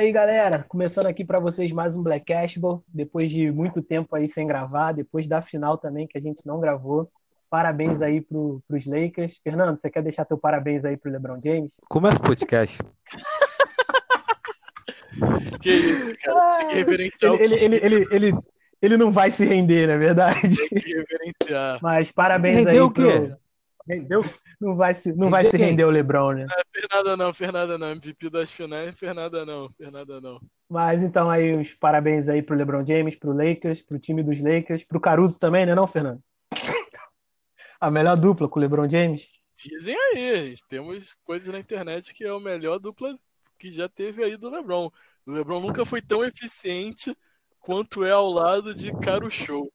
Aí, galera. Começando aqui para vocês mais um Black Cashball. Depois de muito tempo aí sem gravar, depois da final também que a gente não gravou. Parabéns aí pro, pros Lakers. Fernando, você quer deixar teu parabéns aí pro LeBron James? Começa o podcast. que isso, cara. Que reverenciar ele, ele, ele, ele, ele, ele não vai se render, na é verdade. Tem que reverenciar. Mas parabéns Rendeu aí. o quê? Pro... Rendeu? Não vai se, não vai se render o LeBron, né? Não, Fernanda não, Fernanda não. MVP das finais, Fernanda não, Fernanda não. Mas então aí os parabéns aí pro LeBron James, pro Lakers, pro time dos Lakers, pro Caruso também, né não, Fernando? A melhor dupla com o LeBron James? Dizem aí, temos coisas na internet que é a melhor dupla que já teve aí do LeBron. O LeBron nunca foi tão eficiente quanto é ao lado de Caro Show.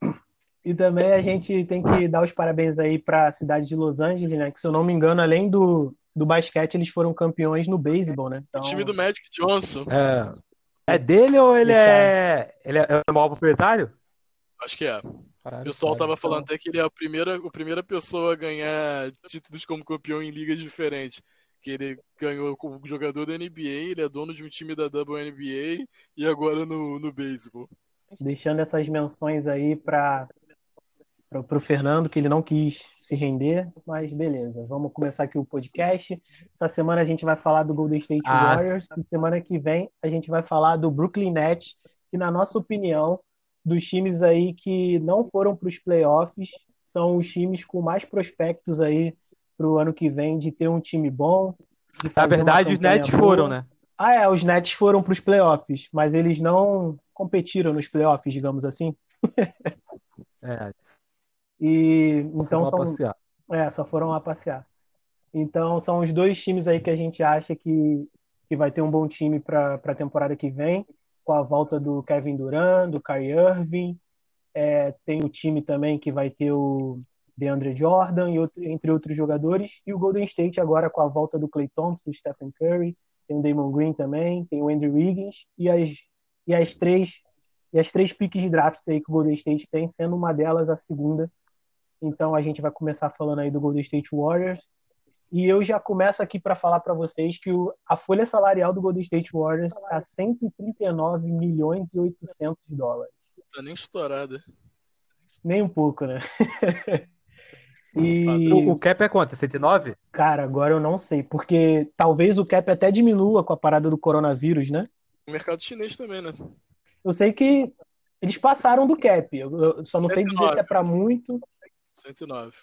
E também a gente tem que dar os parabéns aí para a cidade de Los Angeles, né? Que se eu não me engano, além do, do basquete, eles foram campeões no beisebol, né? Então... O time do Magic Johnson. É, é dele ou ele é, ele é, é o maior proprietário? Acho que é. Caralho, o pessoal tava falando então... até que ele é a primeira, a primeira pessoa a ganhar títulos como campeão em ligas diferentes. Que ele ganhou como jogador da NBA, ele é dono de um time da WNBA e agora no, no beisebol. Deixando essas menções aí para para o Fernando, que ele não quis se render, mas beleza, vamos começar aqui o podcast. Essa semana a gente vai falar do Golden State ah, Warriors e semana que vem a gente vai falar do Brooklyn Nets, que na nossa opinião, dos times aí que não foram para os playoffs, são os times com mais prospectos aí para o ano que vem de ter um time bom. Na verdade, os Nets boa. foram, né? Ah, é, os Nets foram para os playoffs, mas eles não competiram nos playoffs, digamos assim. é, e então são passear. É, só foram lá passear. Então são os dois times aí que a gente acha que, que vai ter um bom time para a temporada que vem, com a volta do Kevin Durant, do Kyrie Irving. É, tem o time também que vai ter o DeAndre Jordan e outro, entre outros jogadores. E o Golden State agora com a volta do Clay Thompson, Stephen Curry, tem o Damon Green também, tem o Andrew Wiggins e as, e as três e as três piques de draft aí que o Golden State tem, sendo uma delas a segunda então a gente vai começar falando aí do Golden State Warriors. E eu já começo aqui para falar para vocês que o, a folha salarial do Golden State Warriors está 139 milhões e 800 dólares. Tá nem estourada. Nem um pouco, né? e... o, o cap é quanto? 109? Cara, agora eu não sei, porque talvez o cap até diminua com a parada do coronavírus, né? O mercado chinês também, né? Eu sei que eles passaram do cap. Eu, eu só não 109. sei dizer se é para muito 109.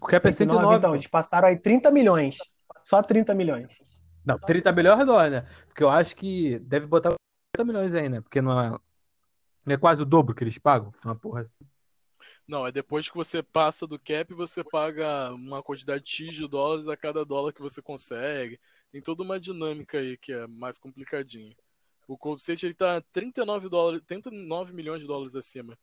O cap é 109. 109 então, eles passaram aí 30 milhões. Só 30 milhões. Não, 30 milhões é redor, né? Porque eu acho que deve botar 30 milhões aí, né? Porque não é, não é quase o dobro que eles pagam. Uma porra assim. Não, é depois que você passa do cap, você paga uma quantidade X de dólares a cada dólar que você consegue. Tem toda uma dinâmica aí que é mais complicadinha. O Cold State ele tá 39 dólares, 39 milhões de dólares acima.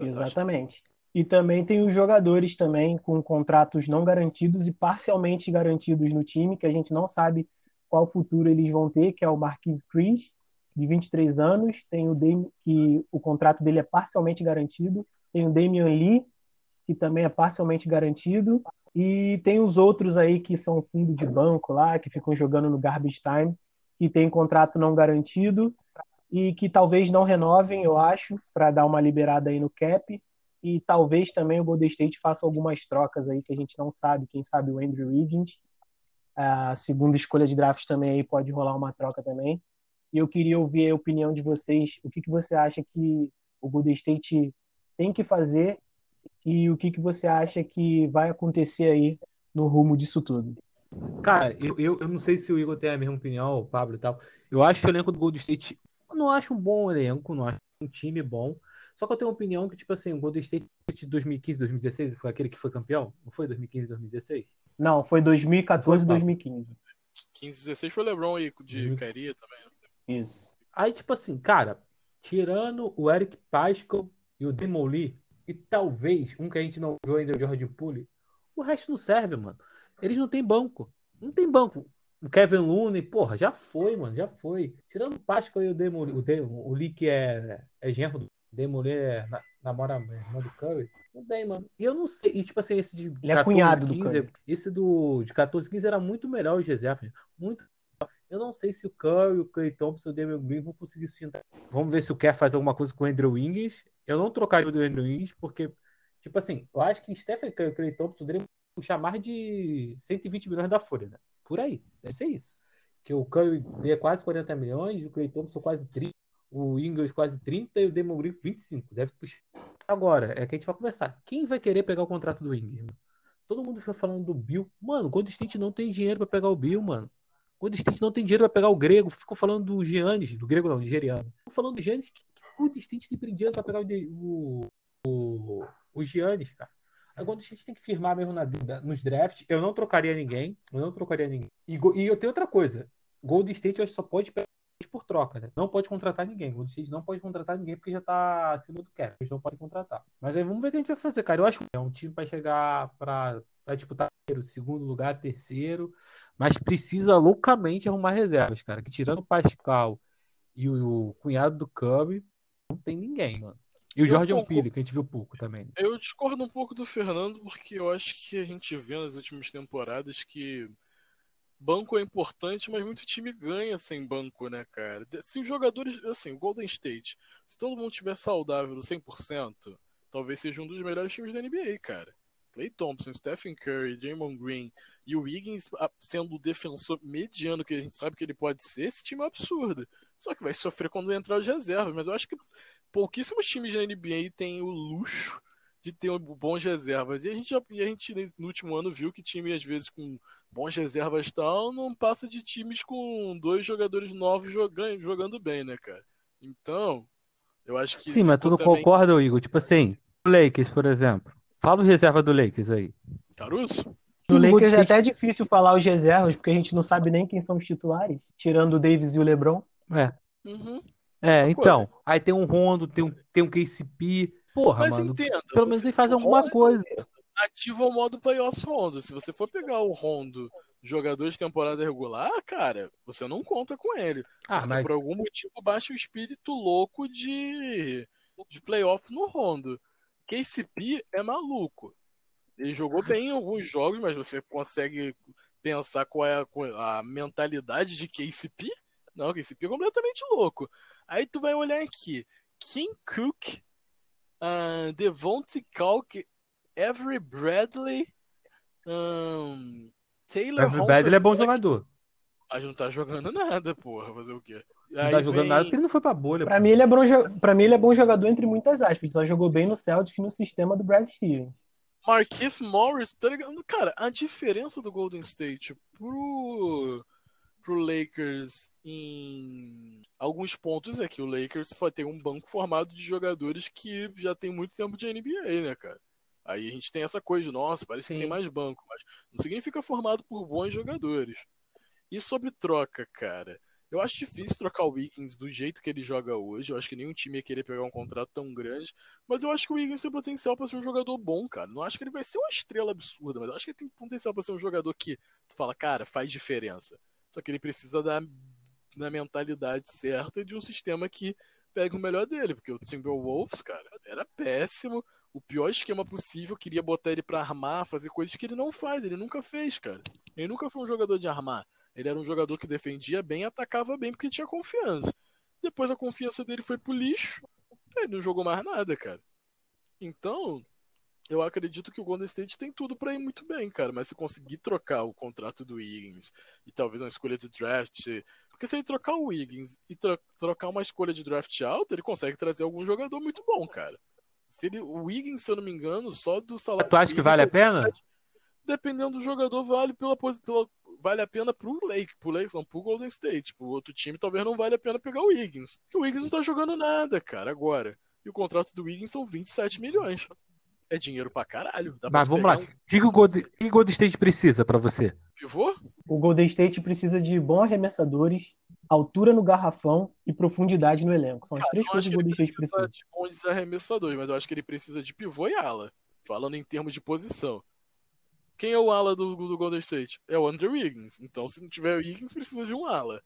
Exatamente. E também tem os jogadores também com contratos não garantidos e parcialmente garantidos no time, que a gente não sabe qual futuro eles vão ter, que é o Marquis Chris, de 23 anos, tem o que o contrato dele é parcialmente garantido, tem o Damian Lee, que também é parcialmente garantido, e tem os outros aí que são fundo de banco lá, que ficam jogando no garbage time, que tem contrato não garantido e que talvez não renovem, eu acho, para dar uma liberada aí no cap e talvez também o Golden State faça algumas trocas aí que a gente não sabe. Quem sabe o Andrew Wiggins, a segunda escolha de draft também aí pode rolar uma troca também. E eu queria ouvir a opinião de vocês. O que, que você acha que o Golden State tem que fazer e o que, que você acha que vai acontecer aí no rumo disso tudo? Cara, eu, eu, eu não sei se o Igor tem a mesma opinião, o Pablo e tal. Eu acho o elenco do Golden State. Não acho um bom elenco, não acho um time bom. Só que eu tenho uma opinião que, tipo assim, o Golden State de 2015, 2016 foi aquele que foi campeão? Não foi 2015, 2016? Não, foi 2014 e 2015. 15, 16 foi o LeBron aí de uhum. Caria também. Né? Isso. Aí, tipo assim, cara, tirando o Eric Pascal e o Demon Lee, e talvez um que a gente não viu ainda, o Jordan Poole, o resto não serve, mano. Eles não têm banco. Não tem banco. O Kevin Looney, porra, já foi, mano, já foi. Tirando o Pascal e o Demon, o, Demon, o Lee que é, é genro do Demolê namora a irmã do Curry. Não tem, mano. E eu não sei. E tipo assim, esse de Ele 14, é cunhado 15, do Curry. Esse do, de 14, 15 era muito melhor o Joseph. Muito. Eu não sei se o Curry, o Clay Thompson e o Damian Green vão conseguir sustentar. Vamos ver se o Kerr faz alguma coisa com o Andrew Wiggins. Eu não trocaria o Andrew Wiggins, porque, tipo assim, eu acho que Stephen Curry e Clay Thompson deveriam puxar mais de 120 milhões da folha, né? Por aí, deve ser isso. Que o Curry ganha quase 40 milhões, o Clay Thompson quase 30, o Ingles quase 30 e o Damon Green 25. Deve puxar. Agora, é que a gente vai conversar. Quem vai querer pegar o contrato do Ingles? Todo mundo fica falando do Bill. Mano, o Golden State não tem dinheiro para pegar o Bill, mano. O Golden State não tem dinheiro para pegar o grego. Ficou falando do Giannis, do grego não, nigeriano. Ficou falando do Giannis. Que, o Golden State tem dinheiro para pegar o, o, o Giannis, cara? Agora a gente tem que firmar mesmo na, nos drafts. Eu não trocaria ninguém. Eu não trocaria ninguém. E, e eu tenho outra coisa. Golden State eu só pode pegar por troca, né? Não pode contratar ninguém. Golden State não pode contratar ninguém porque já tá acima do cap. Eles não podem contratar. Mas aí vamos ver o que a gente vai fazer, cara. Eu acho que é um time para chegar para disputar o segundo lugar, terceiro. Mas precisa loucamente arrumar reservas, cara. Que tirando o Pascal e o, o cunhado do Cub, não tem ninguém, mano. E o Jordan Peele, que a gente viu pouco também. Eu discordo um pouco do Fernando, porque eu acho que a gente vê nas últimas temporadas que banco é importante, mas muito time ganha sem banco, né, cara? Se os jogadores, assim, o Golden State, se todo mundo tiver saudável 100%, talvez seja um dos melhores times da NBA, cara. Clay Thompson, Stephen Curry, Draymond Green e o Wiggins sendo o defensor mediano que a gente sabe que ele pode ser, esse time é absurdo. Só que vai sofrer quando entrar os reservas, mas eu acho que pouquíssimos times da NBA têm o luxo de ter bons reservas. E a gente, e a gente no último ano viu que time, às vezes, com bons reservas tal, não passa de times com dois jogadores novos jogando, jogando bem, né, cara? Então, eu acho que. Sim, mas tu não também... concorda, Igor? Tipo assim, o Lakers, por exemplo. Fala o reserva do Lakers aí. Caruso? No Lakers é até difícil falar os reservas, porque a gente não sabe nem quem são os titulares, tirando o Davis e o LeBron. É. Uhum. É, então. Aí tem um Rondo, tem um, tem um KCP. Porra, Mas mano. Entenda, pelo menos ele faz alguma coisa. Ativa o modo playoffs Rondo. Se você for pegar o Rondo jogador de temporada regular, cara, você não conta com ele. Ah, mas... Por algum motivo baixa o espírito louco de, de playoff no Rondo. KCP é maluco. Ele jogou bem em alguns jogos, mas você consegue pensar qual é a, a mentalidade de KCP? Não, KCP é completamente louco. Aí tu vai olhar aqui. Kim Cook, uh, Devontae Calk, Avery Bradley, um, Taylor Avery Bradley é bom jogador. Mas não tá jogando nada, porra. Fazer o quê? Não Aí tá jogando vem... nada porque ele não foi pra bolha. Pra mim, ele é bom, pra mim, ele é bom jogador entre muitas aspas. Ele só jogou bem no Celtics no sistema do Brad Stevens. Marquise Morris, tá ligado? Cara, a diferença do Golden State pro pro Lakers em alguns pontos é que o Lakers tem um banco formado de jogadores que já tem muito tempo de NBA, né, cara? Aí a gente tem essa coisa nossa, parece Sim. que tem mais banco, mas não significa formado por bons jogadores. E sobre troca, cara, eu acho difícil trocar o Wiggins do jeito que ele joga hoje. Eu acho que nenhum time ia querer pegar um contrato tão grande. Mas eu acho que o Wiggins tem potencial para ser um jogador bom, cara. Não acho que ele vai ser uma estrela absurda, mas eu acho que ele tem potencial para ser um jogador que tu fala, cara, faz diferença. Só que ele precisa da, da mentalidade certa de um sistema que pega o melhor dele, porque o Timberwolves, cara, era péssimo, o pior esquema possível, queria botar ele para armar, fazer coisas que ele não faz, ele nunca fez, cara. Ele nunca foi um jogador de armar. Ele era um jogador que defendia bem, atacava bem porque tinha confiança. Depois a confiança dele foi pro lixo, ele não jogou mais nada, cara. Então, eu acredito que o Golden State tem tudo para ir muito bem, cara. Mas se conseguir trocar o contrato do Wiggins e talvez uma escolha de draft. Porque se ele trocar o Wiggins e tro trocar uma escolha de draft alta, ele consegue trazer algum jogador muito bom, cara. Se ele, o Wiggins, se eu não me engano, só do salário. Tu acha que vale a pena? Dependendo do jogador, vale pela, pela vale a pena pro Lake, pro Lakers, não pro Golden State. Pro outro time, talvez não vale a pena pegar o Wiggins. Porque o Wiggins não tá jogando nada, cara, agora. E o contrato do Wiggins são 27 milhões é dinheiro pra caralho. Dá Mas vamos lá. O um... que, o Golden, que o Golden State precisa para você? Pivô? O Golden State precisa de bons arremessadores, altura no garrafão e profundidade no elenco. São Cara, as três coisas que o Golden State precisa. De bons arremessadores, mas eu acho que ele precisa de pivô e ala. Falando em termos de posição. Quem é o ala do, do Golden State? É o Andrew Wiggins. Então, se não tiver o Wiggins, precisa de um ala.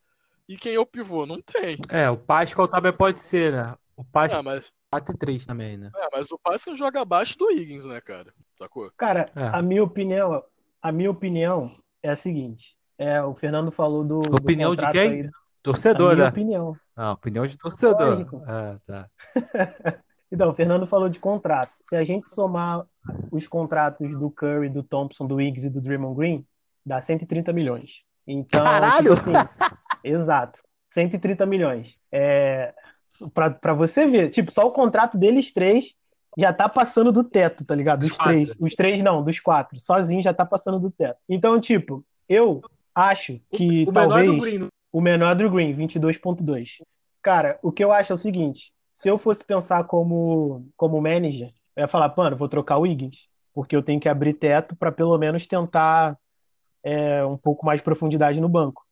E quem é o pivô? Não tem. É, o Pascal também pode ser, né? O Pascal. Ah, mas 4 e 3 também, né? É, mas o Pascal joga abaixo do Higgins, né, cara? Sacou? Cara, é. a minha opinião, a minha opinião é a seguinte. É, o Fernando falou do. do Opinião de contrato quem? aí. Torcedor, A minha né? opinião. Ah, opinião de torcedor. Lógico. Ah, tá. Então, o Fernando falou de contrato. Se a gente somar os contratos do Curry, do Thompson, do Wiggs e do Draymond Green, dá 130 milhões. Então, Caralho! tipo assim, exato. 130 milhões. É, pra, pra você ver, tipo, só o contrato deles três já tá passando do teto, tá ligado? Dos três. Os três não, dos quatro. Sozinho já tá passando do teto. Então, tipo, eu acho que o talvez menor do Green. o menor do Green, 22.2. Cara, o que eu acho é o seguinte, se eu fosse pensar como, como manager, eu ia falar, mano, vou trocar o Wiggins, porque eu tenho que abrir teto para pelo menos tentar é, um pouco mais de profundidade no banco.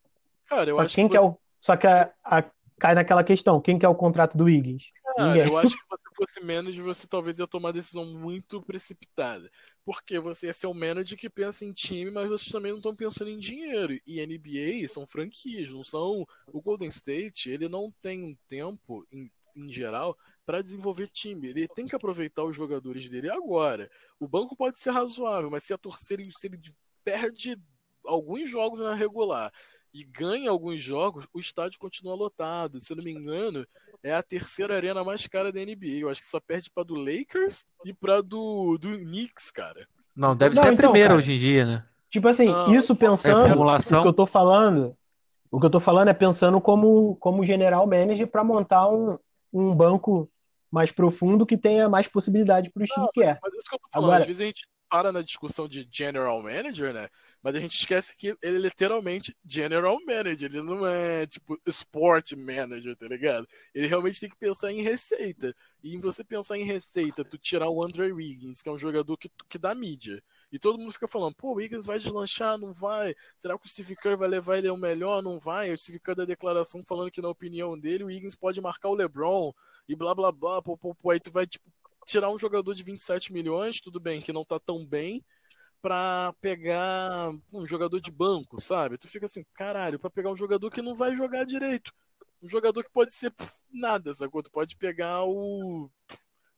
Cara, eu Só que acho quem que que é você- o, só que a- a- cai naquela questão, quem que é o contrato do? Cara, Ninguém. eu acho que se você fosse manager, você talvez ia tomar uma decisão muito precipitada. Porque você ia ser um manager que pensa em time, mas vocês também não estão pensando em dinheiro. E NBA são franquias, não são. O Golden State, ele não tem um tempo, em, em geral, para desenvolver time. Ele tem que aproveitar os jogadores dele agora. O banco pode ser razoável, mas se a torcida se ele perde alguns jogos na regular e ganha alguns jogos, o estádio continua lotado. Se eu não me engano, é a terceira arena mais cara da NBA. Eu acho que só perde pra do Lakers e pra do, do Knicks, cara. Não, deve Não, ser a então, primeira cara. hoje em dia, né? Tipo assim, Não, isso É pensando, o que eu tô falando, o que eu tô falando é pensando como, como general manager para montar um, um banco mais profundo que tenha mais possibilidade para o Kerr. Mas é isso que eu tô falando. Agora- Às vezes a gente para na discussão de general manager, né? Mas a gente esquece que ele é literalmente general manager. Ele não é, tipo, sport manager, tá ligado? Ele realmente tem que pensar em receita. E em você pensar em receita, tu tirar o Andre Wiggins, que é um jogador que, que dá mídia. E todo mundo fica falando, pô, o Wiggins vai deslanchar, não vai? Será que o Steve Kerr vai levar ele ao melhor? Não vai? O Steve Kerr da declaração falando que, na opinião dele, o Wiggins pode marcar o LeBron e blá blá blá. Pô, pô, pô. Aí tu vai, tipo, tirar um jogador de 27 milhões, tudo bem, que não tá tão bem, pra pegar um jogador de banco, sabe? Tu fica assim, caralho, pra pegar um jogador que não vai jogar direito. Um jogador que pode ser pff, nada, sacou? Tu pode pegar o.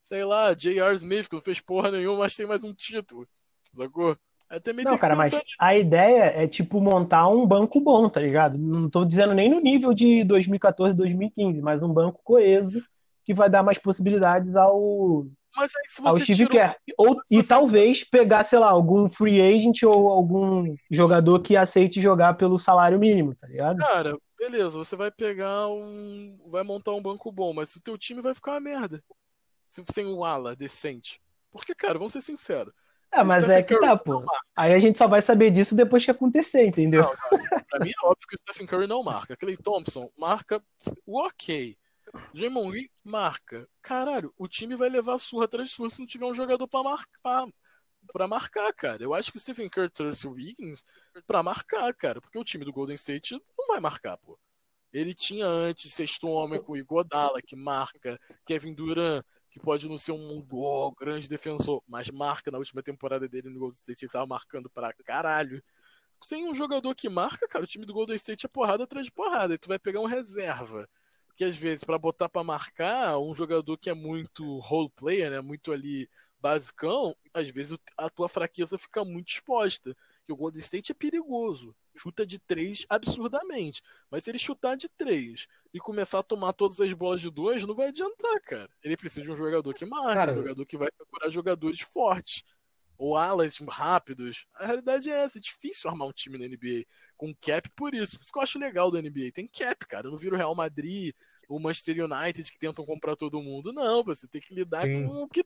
sei lá, J.R. Smith, que não fez porra nenhuma, mas tem mais um título, sacou? Também Não, cara, mas a ideia é, tipo, montar um banco bom, tá ligado? Não tô dizendo nem no nível de 2014, 2015, mas um banco coeso que vai dar mais possibilidades ao, Mas aí se você Steve tira o- Kerr. Ou, e você- talvez pegar, sei lá, algum free agent ou algum jogador que aceite jogar pelo salário mínimo, tá ligado? Cara, beleza, você vai pegar um. Vai montar um banco bom, mas o teu time vai ficar uma merda. Se sem um ala decente. Porque, cara, vamos ser sinceros. É, mas Stephen é que Curry tá, pô. Aí a gente só vai saber disso depois que acontecer, entendeu? Pra mim é óbvio que o Stephen Curry não marca. Clay Thompson marca o ok. Draymond Green marca. Caralho, o time vai levar surra atrás de surra se não tiver um jogador pra marcar. Pra marcar, cara. Eu acho que o Stephen Curry trouxe o Wiggins pra marcar, cara. Porque o time do Golden State não vai marcar, pô. Ele tinha antes sexto homem com o Igodala, que marca. Kevin Durant, que pode não ser um oh, grande defensor, mas marca na última temporada dele no Golden State. Ele tava marcando pra caralho sem um jogador que marca, cara, o time do Golden State é porrada atrás de porrada. E tu vai pegar um reserva. Que às vezes, pra botar pra marcar, um jogador que é muito role player, né? Muito ali basicão, às vezes a tua fraqueza fica muito exposta. Que o Golden State é perigoso. Chuta de três absurdamente. Mas se ele chutar de três e começar a tomar todas as bolas de dois, não vai adiantar, cara. Ele precisa de um jogador que marca, Cara, um jogador que vai procurar jogadores fortes ou alas rápidos. A realidade é essa, é difícil armar um time na NBA com cap por isso. Por isso que eu acho legal da NBA. Tem cap, cara. Eu não viro o Real Madrid, o Manchester United que tentam comprar todo mundo. Não, você tem que lidar Sim. com o que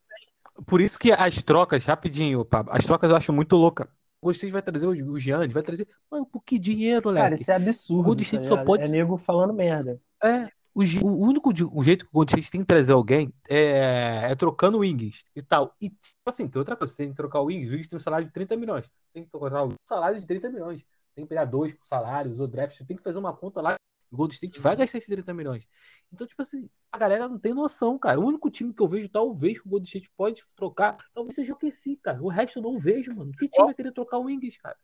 Por isso que as trocas, rapidinho, Pablo, as trocas eu acho muito louca. O Golden vai trazer o Giannis, vai trazer. Mano, por que dinheiro, Cara, moleque? isso é absurdo. O Golden tá só pode- É nego falando merda. É, o, o único di- o jeito que o Golden State tem que trazer alguém é, é trocando o Wings e tal. E, tipo assim, tem outra coisa, você tem que trocar o Wings, o Wings tem um salário de 30 milhões. Tem que trocar o salário de 30 milhões. Tem que pegar dois salários ou draft, você tem que fazer uma conta lá. O Golden State vai gastar esses 30 milhões. Então, tipo assim, a galera não tem noção, cara. O único time que eu vejo, talvez, que o Golden State pode trocar, talvez seja o QC, cara. O resto eu não vejo, mano. Que time vai querer trocar o Wings, cara?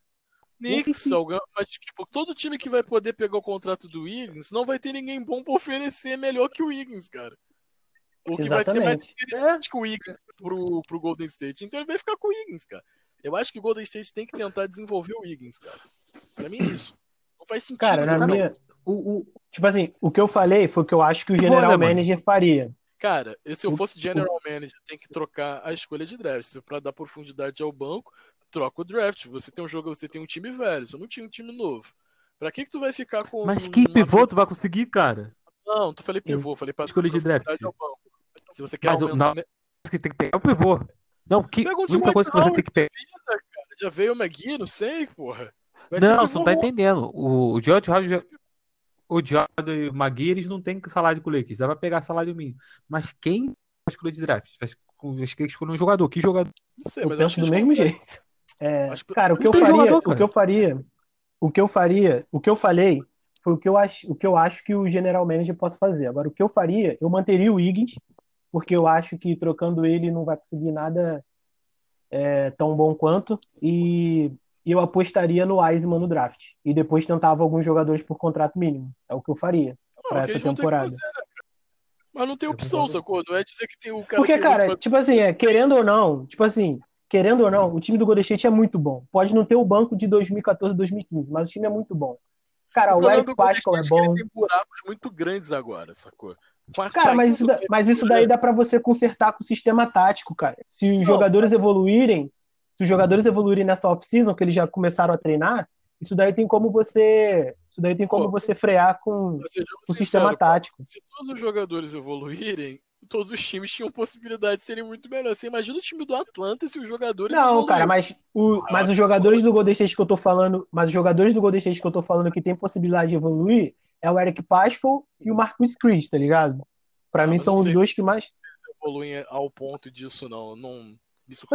Knicks, sim. alguém- mas tipo, todo time que vai poder pegar o contrato do Wiggins não vai ter ninguém bom pra oferecer melhor que o Wiggins, cara. O que vai ser mais interessante que o Wiggins pro, pro Golden State. Então ele vai ficar com o Wiggins, cara. Eu acho que o Golden State tem que tentar desenvolver o Wiggins, cara. Pra mim é isso. Não faz sentido. Cara, na minha. O, o, Tipo assim, o que eu falei foi o que eu acho que o general Olha, mano. manager faria. Cara, se eu fosse general manager, tem que trocar a escolha de draft. Pra dar profundidade ao banco, troca o draft. Você tem um jogo, você tem um time velho, você não tinha um time novo. Pra que que tu vai ficar com mas que uma- pivô tu vai conseguir, cara? Não, tu falei pivô, falei pra Escolha de draft. Se você quer Mas o- aumentar, não. Que tem que pegar o pivô. Não, que Pega um única coisa que você tem que pegar. já veio o McGee, não sei, porra. Vai Não, você não tá entendendo. O, o George o Jordan e o Magui, eles não têm salário com o Lakers. Ela vai pegar salário mínimo. Mas quem vai escolher de draft? Vai escolher escolher um jogador. Que jogador? Não sei, Eu mas penso acho que do mesmo jeito. É, Acho que- cara, o que faria, jogador, o cara. que eu faria, o que eu faria, o que eu falei foi o que eu acho, o que eu acho que o general manager possa fazer. Agora, o que eu faria, eu manteria o Higgins, porque eu acho que trocando ele não vai conseguir nada é, tão bom quanto, e eu apostaria no Wiseman no draft. E depois tentava alguns jogadores por contrato mínimo. É o que eu faria o que essa temporada. né? Mas não tem Eu opção, sacou? Não é dizer que tem o cara Porque, que cara, tipo assim, é, querendo ou não, tipo assim, querendo ou não, o time do Golden State é muito bom. Pode não ter o banco de 2014, 2015, mas o time é muito bom. Cara, o, problema Eric Pascal é que bom. tem buracos muito grandes agora, sacou? Com a Cara, mas isso, da- mas isso daí dá pra você consertar com o sistema tático, cara. Se os Não. jogadores evoluírem, se os jogadores evoluírem nessa off-season, que eles já começaram a treinar, isso daí tem como você, isso daí tem como Pô. você frear com Mas sejamos o sistema cara, tático. Se todos os jogadores evoluírem, todos os times tinham possibilidade de serem muito melhores. Você imagina o time do Atlanta se os jogadores Não, cara, mas, o, mas os jogadores do Golden State que eu tô falando, mas os jogadores do Golden State que eu tô falando que tem possibilidade de evoluir é o Eric Pascal e o Marcus Chris, tá ligado? Pra Ah, mim são os sei. dois que mais. evoluem ao ponto disso, não. não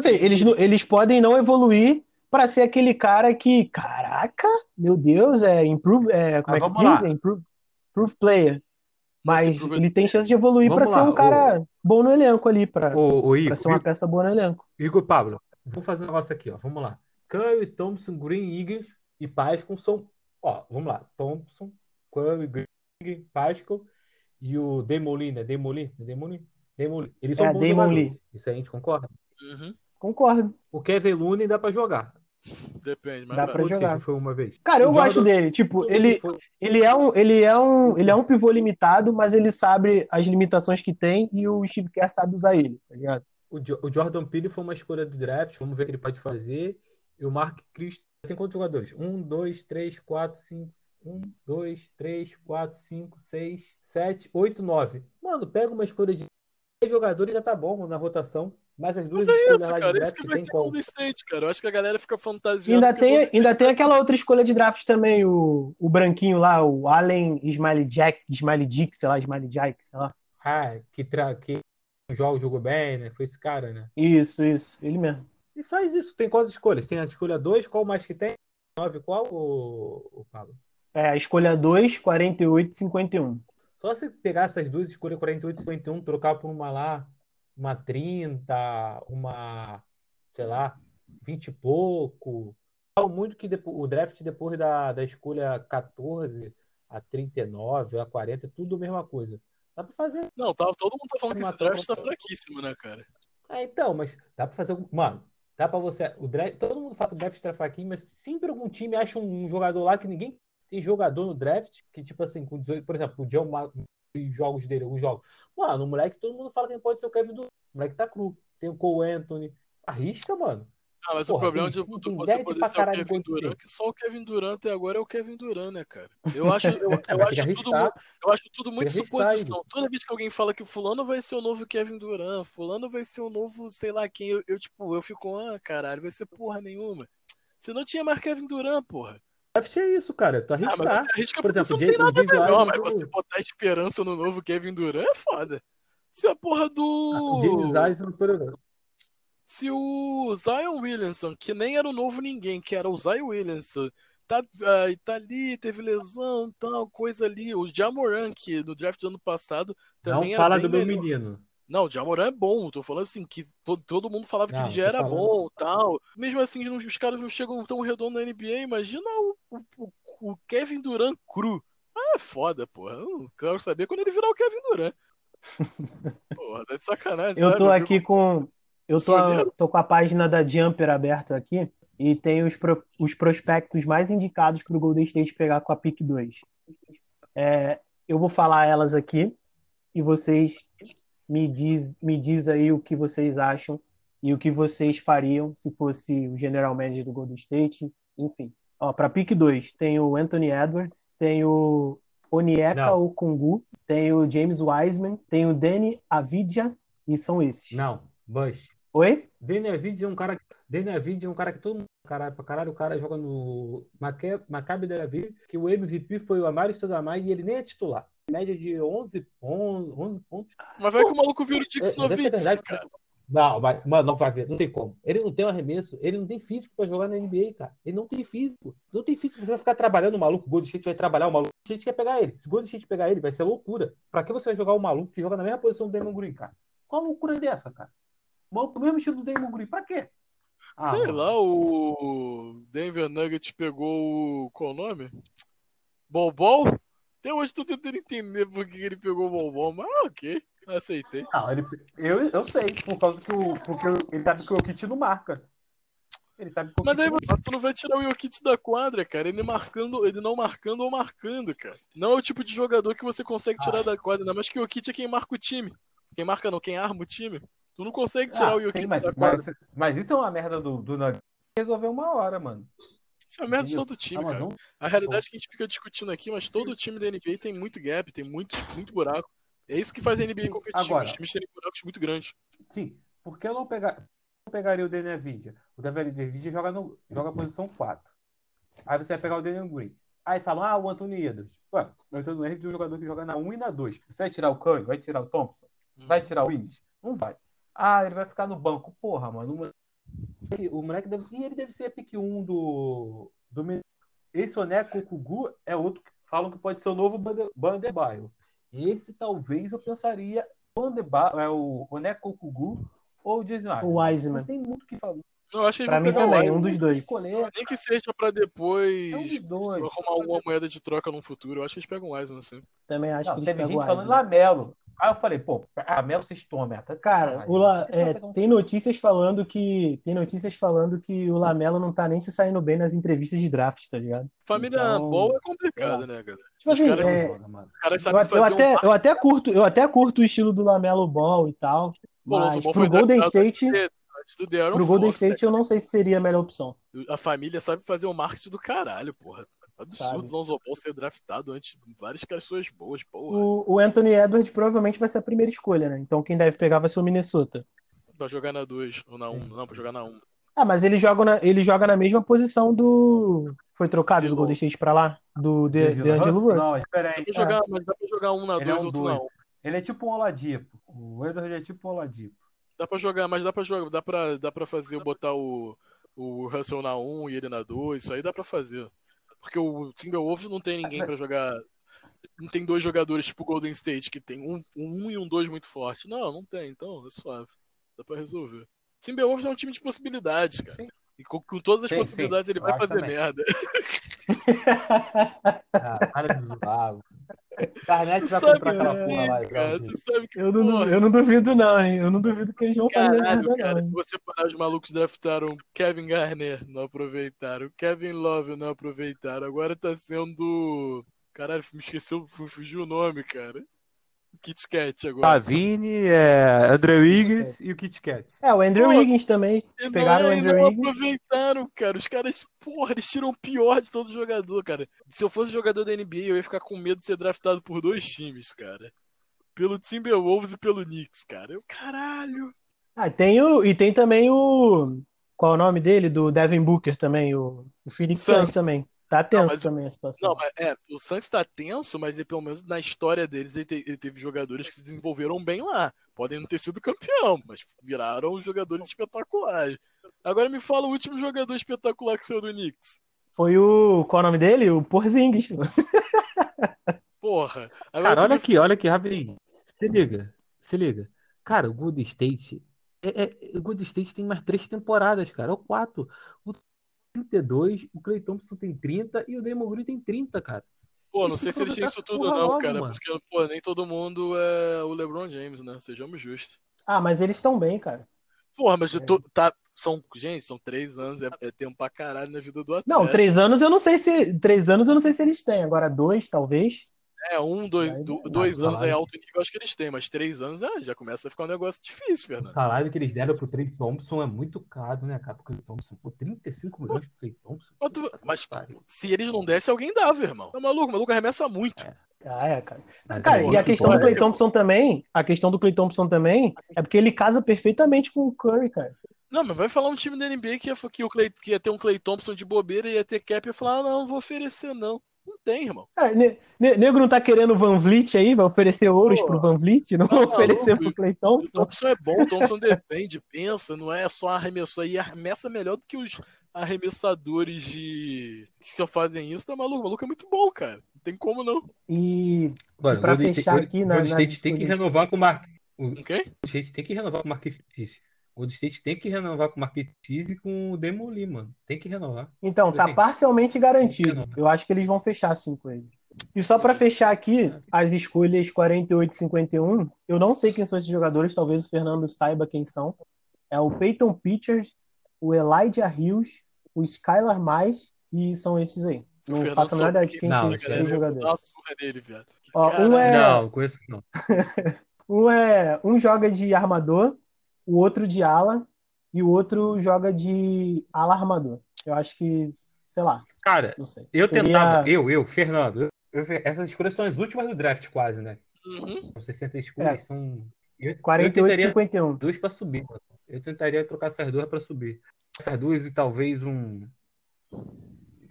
seja, eles, eles podem não evoluir pra ser aquele cara que, caraca, meu Deus, é improve, é, como Ah, é que diz? É improve, improve player. Mas improve- ele tem chance de evoluir Vamos ser um cara bom no elenco ali, Igor, ser uma peça boa no elenco. Igor e Pablo, vamos fazer um negócio aqui, ó. Vamos lá. Curry, Thompson, Green, Higgins e Pascal são. Ó, vamos lá. Thompson, Curry, Green, Pascal e o Demoli, né? Demoli, né? Demoli? Demoli. Eles são É, bons. Isso aí a gente concorda? Uhum, Concordo. O Kevin Looney dá pra jogar. Depende, mas Dá pra jogar. foi uma vez. Cara, eu gosto dele. Tipo, ele, ele é um, ele é um, ele é um pivô limitado, mas ele sabe as limitações que tem e o Steve Kerr sabe usar ele, tá ligado? O, Jo- o Jordan Peele foi uma escolha do draft, vamos ver o que ele pode fazer. E o Mark Christian tem quantos jogadores? Um, dois, três, quatro, cinco. Um, dois, três, quatro, cinco, seis, sete, oito, nove. Mano, pega uma escolha de 10 jogadores já tá bom na rotação. Mas as duas Mas é escolhas isso, lá de cara. Isso que vai tem ser? Golden State, cara. Eu acho que a galera fica E fantasiando. ainda tem, ainda State- tem aquela outra escolha de draft também, o, o branquinho lá, o Allen Smiley Jack, Smiley Dick, sei lá, Smiley Jack, sei lá. Ah, que, tra... que joga, jogou bem, né? Foi esse cara, né? Isso, isso, ele mesmo. E faz isso. Tem quais escolhas? Tem a escolha 2, qual mais que tem? 9, qual, o, o Pablo? É, a escolha 2, 48 e 51. Só se pegar essas duas, escolha 48 e 51, trocar por uma lá, uma 30, uma, sei lá, 20 e pouco. Falo muito que depo- o draft depois da, da escolha 14 a 39, a 40, é tudo a mesma coisa. Dá pra fazer. Não, tá, todo mundo tá falando que esse draft tá fraquíssimo, né, cara? É, então, mas dá pra fazer. Mano, dá pra você. O draft, todo mundo fala que o draft tá fraquinho, mas sempre algum time acha um, jogador lá que ninguém tem jogador no draft, que tipo assim, com 18, por exemplo, o John jogos dele, alguns jogos. Mano, o moleque, todo mundo fala que pode ser o Kevin Durant. O moleque tá cru. Tem o Cole Anthony. Arrisca, mano. Ah, mas Porra, o problema de você poder ser o Kevin Durant, que só o Kevin Durant até agora é o Kevin Durant, né, cara? Eu acho, eu, eu acho tudo, eu acho tudo muito suposição. Toda vez que alguém fala que fulano vai ser o novo Kevin Durant, fulano vai ser o novo, sei lá quem, eu, eu, tipo, eu fico, ah, caralho, vai ser porra nenhuma. Você não tinha mais Kevin Durant, porra. Draft é isso, cara. Tu Ah, arriscar. você arrisca Por exemplo, não tem nada o James melhor, Harden mas você botar esperança no novo Kevin Durant é foda. Se a porra do. O James Wiseman, por exemplo. Se o Zion Williamson, que nem era o novo ninguém, que era o Zion Williamson, tá, ah, tá ali, teve lesão, tal, coisa ali. O Jamoran, que no draft do ano passado Não também era fala do meu melhor. menino. Não, o Jamoran é bom, tô falando assim, que todo, todo mundo falava que Não, ele já era falando- bom tal. Mesmo assim, não- os caras não chegam tão redondo na NBA. Imagina o, o- o Kevin Durant cru. Ah, é foda, porra. Eu quero saber quando ele virar o Kevin Durant. Porra, tá de sacanagem. Eu tô aqui com. Eu tô, tô com a página da Jumper aberta aqui. e tem os, pro, os prospectos mais indicados para o Golden State pegar com a pick 2. É, eu vou falar elas aqui e vocês me diz, me diz aí o que vocês acham e o que vocês fariam se fosse o general manager do Golden State, enfim. Ó, para pick 2 tem o Anthony Edwards, tem o Onyeka Okongu, tem o James Wiseman, tem o Danny Avidia e são esses. Não, Bush. Oi? Danny Avidia é um cara, Danny Avidia é um cara que todo mundo caralho pra caralho, o cara joga no Maccabi Tel Aviv, que o MVP foi o Amaro Stoudamire e ele nem é titular. Média de 11, 11, 11 pontos. Mas vai que o maluco vira o Dix É, deve ser verdade, cara. Não, vai, mano, não vai ver, não tem como. Ele não tem um arremesso, ele não tem físico pra jogar na NBA, cara. Ele não tem físico. Não tem físico. Você vai ficar trabalhando o maluco, o Golden State vai trabalhar o maluco. O State quer pegar ele. Se o Golden State pegar ele, vai ser loucura. Pra que você vai jogar o maluco que joga na mesma posição do Damon Green, cara? Qual loucura é dessa, cara? O maluco, mesmo estilo do Damon Green, pra quê? Ah, Sei mano. lá, o Denver Nuggets pegou o. Qual o nome? Bobol? Até hoje tô tentando entender por que ele pegou o Bobol, mas ok, aceitei. Não, ele, eu, eu sei, por causa que o. Porque ele sabe que o Kit não marca. Ele sabe que o Mas daí não tu não vai tirar o Jokic da quadra, cara. Ele marcando, ele não marcando ou marcando, cara. Não é o tipo de jogador que você consegue tirar da quadra, ainda mais que o Jokic é quem marca o time. Quem marca não, quem arma o time. Tu não consegue tirar Ah, o Jokic sim, mas, da quadra. mas, mas isso é uma merda do, do. Resolveu uma hora, mano. Isso é merda de todo time, Ah, cara. não- A realidade é que a gente fica discutindo aqui, mas todo time da NBA tem muito gap, tem muito, muito buraco. É isso que faz a NBA competir. Agora- Os times terem buracos muito grandes. Sim, por que eu não, pegar, não pegaria o Daniel Vidia? O Daniel Vidia joga, no, joga posição 4. Aí você vai pegar o Daniel Green. Aí falam, ah, o Anthony Edwards. Ué, o Anthony Edwards é um jogador que joga na 1 e na 2. Você vai tirar o Curry? Vai tirar o Thompson? Vai tirar o Willis? Não vai. Ah, ele vai ficar no banco. Porra, mano. O moleque, deve. E ele deve ser a pick 1 do. do esse Oneco Kugu é outro que falam que pode ser o novo Bande- Bandebaio. Esse talvez eu pensaria Bandebaio, é o Oneco Kugu ou o Jason Wiseman. O Wiseman. Não tem muito o que falar. Não, eu acho que Pra mim também, um dos dois. Escolher. Nem que seja pra depois É um dos dois. arrumar alguma moeda de troca no futuro. Eu acho que eles pegam o Wiseman, assim. Também acho Não, que eles teve pegam gente o falando Wiseman. Lamelo. Aí eu falei, pô, Lamelo vocês tomam. Tá Cara, o La- é, um- tem notícias falando que tem notícias falando que o Lamelo não tá nem se saindo bem nas entrevistas de draft, tá ligado? Família Então, Ball é complicado, né, cara? Tipo Os assim, caras- é. Os caras eu, até, um eu até curto, eu até curto o estilo do Lamelo Ball e tal, Pô, mas Ball pro Golden State, do pro Golden? State eu não sei se seria a melhor opção. A família sabe fazer o marketing do caralho, porra. Absurdo Sabe. o Lonzo Ball ser draftado antes de várias pessoas boas, porra. O, o Anthony Edwards provavelmente vai ser a primeira escolha, né? Então quem deve pegar vai ser o Minnesota. Pra jogar na 2 ou na 1. Um. É. Não, pra jogar na 1. Um. Ah, mas ele joga na, ele joga na mesma posição do. Foi trocado do. Golden State pra lá? Do de, D'Angelo DeAngelo Russell? Russell. Não, espera Dá aí. pra jogar, mas dá pra jogar um na Ele 2 é um outro dois. na 1. Um. Ele é tipo um Oladipo. O Edward é tipo um Oladipo. Dá pra jogar, mas dá pra jogar, dá pra, dá pra fazer, botar o, o Russell na 1 um e ele na 2, isso aí dá pra fazer. Porque o Timberwolves não tem ninguém pra jogar. Não tem dois jogadores tipo o Golden State, que tem um, um e um dois muito forte. Não, não tem, então é suave. Dá pra resolver. Timberwolves é um time de possibilidades, cara. Sim. E com, com todas as Sim, possibilidades sim, ele vai fazer também. merda. Ah, para de zoar. mano. Vai Sabe comprar aquela que porra lá. sim, cara, tu sabe que Eu não, eu não duvido, não, hein? Eu não duvido que eles vão fazer Caralho, merda, cara, não. se você parar, os malucos draftaram Kevin Garnett, não aproveitaram. Kevin Love, não aproveitaram. Agora tá sendo. Caralho, me esqueceu, fugiu o nome, cara. Kit Kat agora. Lavine, é, André Wiggins e o Kit Kat. É, o Andrew Pô, Wiggins também. E pegaram não, o Andrew não Wiggins. aproveitaram, cara. Os caras, porra, eles tiram o pior de todo jogador, cara. Se eu fosse jogador da NBA, eu ia ficar com medo de ser draftado por dois times, cara. Pelo Timberwolves e pelo Knicks, cara. Eu, caralho. Ah, tem o, e tem também o. Qual é o nome dele? Do Devin Booker também, o, o Phoenix. Suns também. Tá tenso mas- também a situação. Não, mas é, o Suns tá tenso, mas ele, pelo menos na história deles ele, te- ele teve jogadores que se desenvolveram bem lá. Podem não ter sido campeão, mas viraram jogadores espetaculares. Agora me fala o último jogador espetacular que saiu do Knicks. Foi o. Qual é o nome dele? O Porzingis. Porra. Agora Cara, olha me- aqui, olha aqui, rapidinho. Se liga, se liga. Cara, o Golden State. É, é- o Golden State tem mais três temporadas, cara. Ou quatro. O 32, o Clay Thompson tem 30 e o Damon Green tem 30, cara. Pô, não Isso sei se eles têm isso aproveitar tudo não, logo, cara. mano. Porque, pô, nem todo mundo é o LeBron James, né? Sejamos justos. Ah, mas eles estão bem, cara. Porra, mas eu tô, tá, São, gente, são três anos, é, é tempo pra caralho na vida do atleta. Não, três anos eu não sei se. Três anos eu não sei se eles têm. Agora, dois, talvez. É, um, dois, Aí, do- dois anos é alto nível, acho que eles têm, mas três anos é, já começa a ficar um negócio difícil, O Fernando. salário que eles deram pro Trey Thompson é muito caro, né, cara? Porque o Thompson, pô, 35 milhões pro Trey Thompson. Mas, tu- mas se eles não dessem, alguém dava, irmão. Tá maluco? O maluco arremessa muito. Ah, é, cara. Mas, Cara, e a questão do Clay Thompson também, a questão do Clay Thompson também, é porque ele casa perfeitamente com o Curry, cara. Não, mas vai falar um time da NBA que ia, que o Clay, que ia ter um Clay Thompson de bobeira e ia ter cap e ia falar, ah, não, não vou oferecer, não. Não tem, irmão. Cara, ne- ne- nego não tá querendo o Van Vliet aí, vai oferecer ouros Pô, pro Van Vliet, não tá vai oferecer maluco? pro Clay O Thompson. Thompson é bom, o Thompson defende, pensa, não é só arremessar aí, arremessa melhor do que os arremessadores de que só fazem isso, tá maluco? O maluco é muito bom, cara. Não tem como não. E Agora, E pra o fechar State- aqui o na- nas State tem que renovar com o Mar... O? Golden State tem que renovar com o Marquinhos. O Golden State tem que renovar com o e com o Demoli, mano. Tem que renovar. então, tá Assim, parcialmente garantido. Eu acho que eles vão fechar assim com ele. E só pra fechar aqui, as escolhas 48 e 51, eu não sei quem são esses jogadores, talvez o Fernando saiba quem são. É o Peyton Pitchers, o Elijah Hills, o Skylar Mais e são esses aí. O Não faço a menor ideia de quem Não, são esses dar jogadores. uma surra velho. Que Ó, um é- Não, não conheço não. Um é um joga de armador, o outro de ala e o outro joga de ala armador. Eu acho que, sei lá, Cara, não sei. eu Seria- tentava, eu, eu, Fernando, eu- eu- essas escolhas são as últimas do draft quase, né? Uhum. São 60 escolhas, É. são... Eu, eu 48 e tentaria 51. duas pra subir, mano. Eu tentaria trocar essas duas pra subir. Essas duas e talvez um...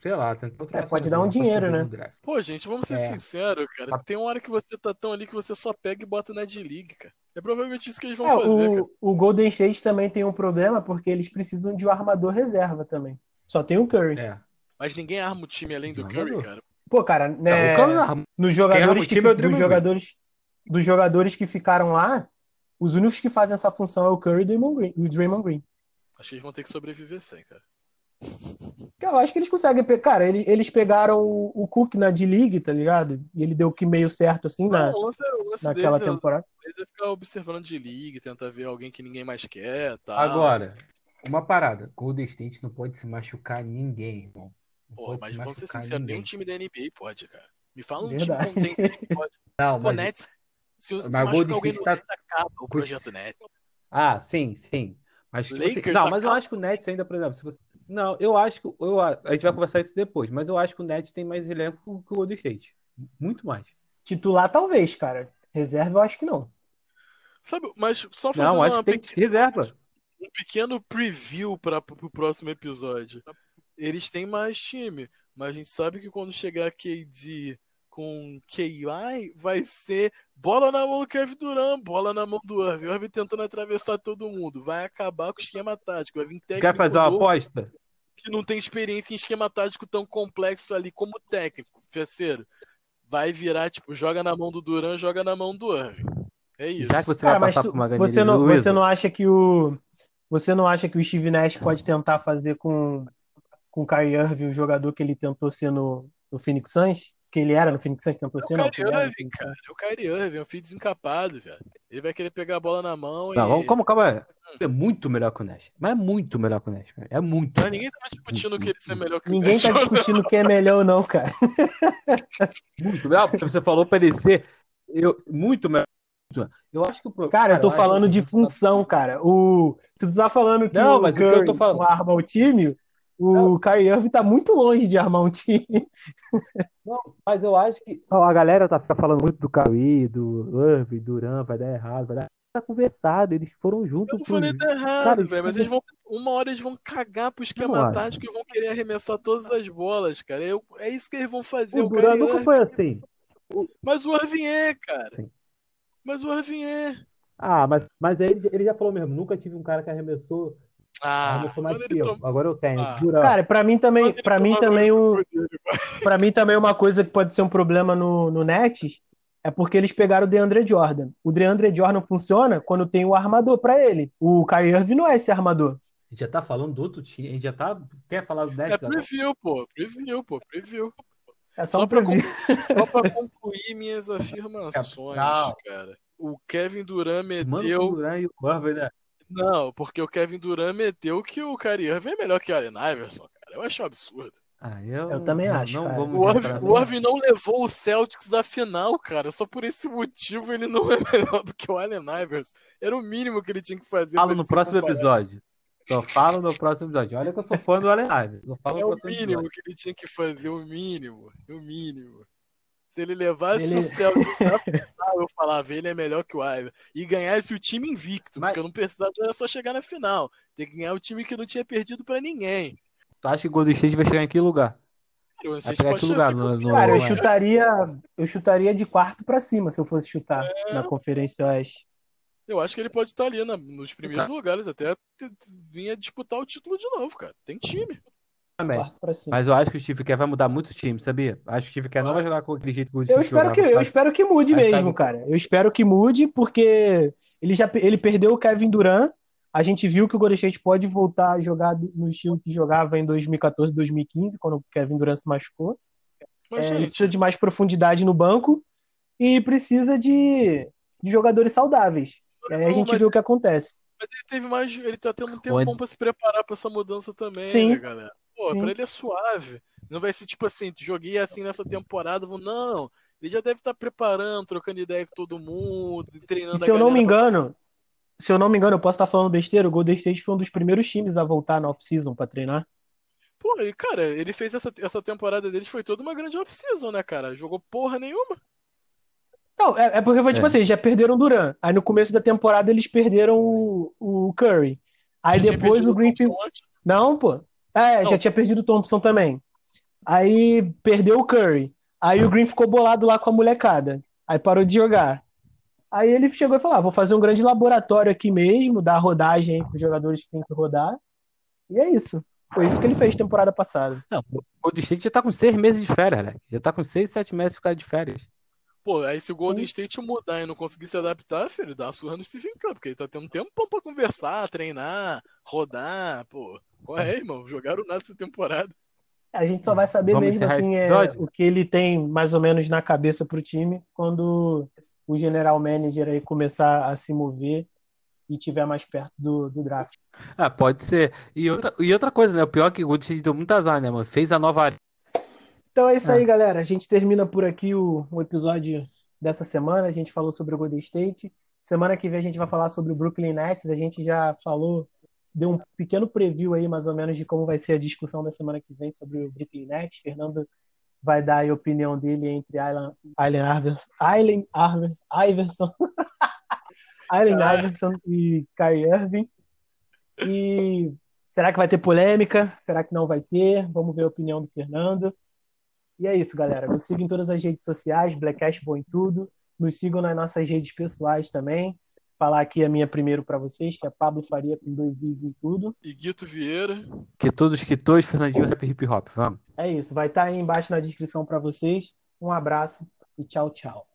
Sei lá, É, pode dar um dinheiro, né? Pô, gente, vamos ser É. sinceros, cara. Tem uma hora que você tá tão ali que você só pega e bota na D-League, cara. É provavelmente isso que eles vão É, fazer, cara. o, o Golden State também tem um problema porque eles precisam de um armador reserva também. Só tem o Curry. É. Mas ninguém arma o time além do Não, Curry, não. cara. Pô, cara, Não, né, o Curry arma. nos jogadores o que, é o dos jogadores dos jogadores que ficaram lá, os únicos que fazem essa função é o Curry e o Draymond Green. Acho que eles vão ter que sobreviver sem, cara. Eu acho que eles conseguem. Cara, ele- eles pegaram o, o Cook na D-League, tá ligado? E ele deu que meio certo assim na, Não, lance, lance naquela deles, é, temporada. deles é ficar observando de liga, tentar ver alguém que ninguém mais quer, tá? Agora, uma parada. Golden State não pode se machucar ninguém, irmão. Não Pô, pode mas se vamos ser sinceros, nenhum time da NBA pode, cara. Me fala um Verdade. time que pode. Não, Pô, mas... Nets, se, se Mas machucar Golden alguém State tá- Nets, acaba o projeto Nets. Ah, sim, sim. Mas tipo assim- não, mas eu acho que o Nets ainda, por exemplo, se você... Não, eu acho que eu, a gente vai conversar isso depois, mas eu acho que o Nets tem mais elenco que o Golden State. Muito mais. Titular, talvez, cara. Reserva, eu acho que não. Sabe, mas só fazendo Não, acho uma que tem pequena- reserva. um pequeno preview para o próximo episódio. Eles têm mais time, mas a gente sabe que quando chegar KD com KI, vai ser bola na mão do Kevin Durant, bola na mão do Irving. Irving tentando atravessar todo mundo. Vai acabar com o esquema tático. Vai vir técnico Quer fazer uma aposta? que não tem experiência em esquema tático tão complexo ali como técnico, terceiro. Vai virar, tipo, joga na mão do Durant, joga na mão do Irving. É isso. Já que você Cara, vai passar tu- por uma você não, Luiza, você não acha que o você não acha que o Steve Nash pode tentar fazer com com o Kyrie Irving o jogador que ele tentou ser no, no Phoenix Suns? Que ele era no Phoenix Suns, tentou É ser, o não? que Kyrie ele era no Irving, cara. É o Kyrie Irving, é um filho desencapado, velho. Ele vai querer pegar a bola na mão Não, e. vamos, calma aí. É muito melhor que o Nash. Mas é muito melhor que o Nash. cara. É muito. Mas ninguém tá discutindo que ele ser melhor que o Ninguém Nash. tá discutindo quem é melhor ou não, cara. Muito melhor. Porque você falou pra ele ser eu, muito melhor. Eu acho que o pro- Cara, eu tô falando que- de função, cara. O, se tu tá falando que Não, o mas o que eu Curry tô falando- arma o time, o Kyrie Irving tá muito longe de armar um time. Não, mas eu acho que. A galera tá falando muito do Cauê, do Irving, Duran, vai dar errado, vai dar. Tá conversado, eles foram Eu juntos. não falei pro- tá errado, Cara, velho, mas eles vão. Uma hora eles vão cagar pro esquema Não, tático e vão querer arremessar todas as bolas, cara. Eu- é isso que eles vão fazer. O O Duran Kyrie nunca foi assim. Mas o Irving é, cara. Sim. Mas o Irving é. Ah, mas, mas ele, ele já falou mesmo, nunca tive um cara que arremessou, Ah, arremessou mais que eu. toma- Agora eu tenho. Ah. Duran. Cara, pra mim também, para mim também um, Pra mim também uma coisa que pode ser um problema no, no Nets é porque eles pegaram o DeAndre Jordan. O DeAndre Jordan funciona quando tem o armador pra ele. O Kyrie Irving não é esse armador. A gente já tá falando do outro time, a gente já tá. Quer falar do É Nets agora? preview, pô. Preview, pô. Preview. É só, Só um pra concluir minhas afirmações, Não. cara. O Kevin Durant Mano, o meteu Duran e o né? Não, porque o Kevin Durant meteu que o Kyrie Irving é melhor que o Allen Iverson, cara. Eu acho um absurdo. Ah, eu, Eu também não- acho, Não cara. vamos O Irving, o Irving não levou o Celtics à final, cara. Só por esse motivo ele não é melhor do que o Allen Iverson. Era o mínimo que ele tinha que fazer. Falo pra no próximo comparado. episódio. Só falo no próximo episódio. Olha que eu sou fã do Allen Iverson. Só falo É no o mínimo episódio. que ele tinha que fazer, o mínimo. O mínimo. Se ele levasse Ele- o Celtics final, eu falava, ele é melhor que o Iverson. E ganhasse o time invicto, Mas- porque eu não precisava era só chegar na final. Tem que ganhar o time que não tinha perdido pra ninguém. Tu acha que o Golden State vai chegar em que lugar? Podem que lugar no- no- Cara, eu chutaria, eu chutaria de quarto pra cima se eu fosse chutar É. na Conferência Oeste. Eu acho que ele pode estar ali na- nos primeiros Tá. lugares, até t- vinha disputar o título de novo, cara. Tem time. Também. Mas eu acho que o Steve Kerr vai mudar muito o time, sabia? Acho que o Steve Kerr não vai jogar com aquele jeito que o Eu Steve espero que, jogava, eu sabe? espero que mude tá mesmo, cara. Eu espero que mude, porque ele já ele perdeu o Kevin Durant. A gente viu que o Golden State pode voltar a jogar no estilo que jogava em 2014, 2015, quando o Kevin Durant se machucou. Mas, É, ele gente, precisa de mais profundidade no banco e precisa de, de jogadores saudáveis. Aí a Não, gente mas- vê o que acontece. ele teve mais. Ele tá tendo um Oi. tempão pra se preparar pra essa mudança também, Sim. né, galera? Pô, Sim. pra ele é suave. Não vai ser tipo assim, joguei assim nessa temporada, vou, não. Ele já deve estar preparando, trocando ideia com todo mundo, treinando E a se eu não me galera pra- engano, se eu não me engano, eu posso estar falando besteira, o Golden State foi um dos primeiros times a voltar na off-season pra treinar. Pô, e cara, ele fez essa, essa temporada deles, foi toda uma grande off-season, né, cara? Jogou porra nenhuma. Não, é, é porque foi tipo É. assim, já perderam o Durant. Aí no começo da temporada eles perderam o, o Curry. Aí depois o antes. Não, pô. É, Não. já tinha perdido o Thompson também. Aí perdeu o Curry. Aí o Green ficou bolado lá com a molecada. Aí parou de jogar. Aí ele chegou e falou: ah, vou fazer um grande laboratório aqui mesmo, dar rodagem aí pros jogadores que tem que rodar. E é isso. Foi isso que ele fez temporada passada. Não, o Golden State já tá com seis meses de férias, né? Já tá com seis, sete meses de ficar de férias. Pô, aí se o Golden Sim. State mudar e não conseguir se adaptar, filho, dá uma surra no Stephen Curry, porque ele tá tendo tempo pra conversar, treinar, rodar, pô. Qual é, irmão? Jogaram nada essa temporada. A gente só vai saber Vamos mesmo assim é, o que ele tem mais ou menos na cabeça pro time quando o general manager aí começar a se mover e tiver mais perto do, do draft. Ah, pode ser. E outra, e outra coisa, né? O pior é que o Golden State deu muito azar, né, mano? Fez a nova área. Então é isso É. aí, galera. A gente termina por aqui o, o episódio dessa semana. A gente falou sobre o Golden State. Semana que vem a gente vai falar sobre o Brooklyn Nets. A gente já falou, deu um pequeno preview aí, mais ou menos, de como vai ser a discussão da semana que vem sobre o Brooklyn Nets. Fernando vai dar a opinião dele entre Allen, Iverson, Allen Iverson, Iverson, Allen Ah. Iverson e Kyrie Irving. E será que vai ter polêmica? Será que não vai ter? Vamos ver a opinião do Fernando. E é isso, galera. Nos sigam em todas as redes sociais, Blackcast Bom em Tudo. Nos sigam nas nossas redes pessoais também. Falar aqui a minha primeiro para vocês, que é Pablo Faria com dois Is em tudo. E Guito Vieira. Que todos que todos, Fernandinho, rap hip hop. Vamos. É isso. Vai estar aí embaixo na descrição para vocês. Um abraço e tchau, tchau.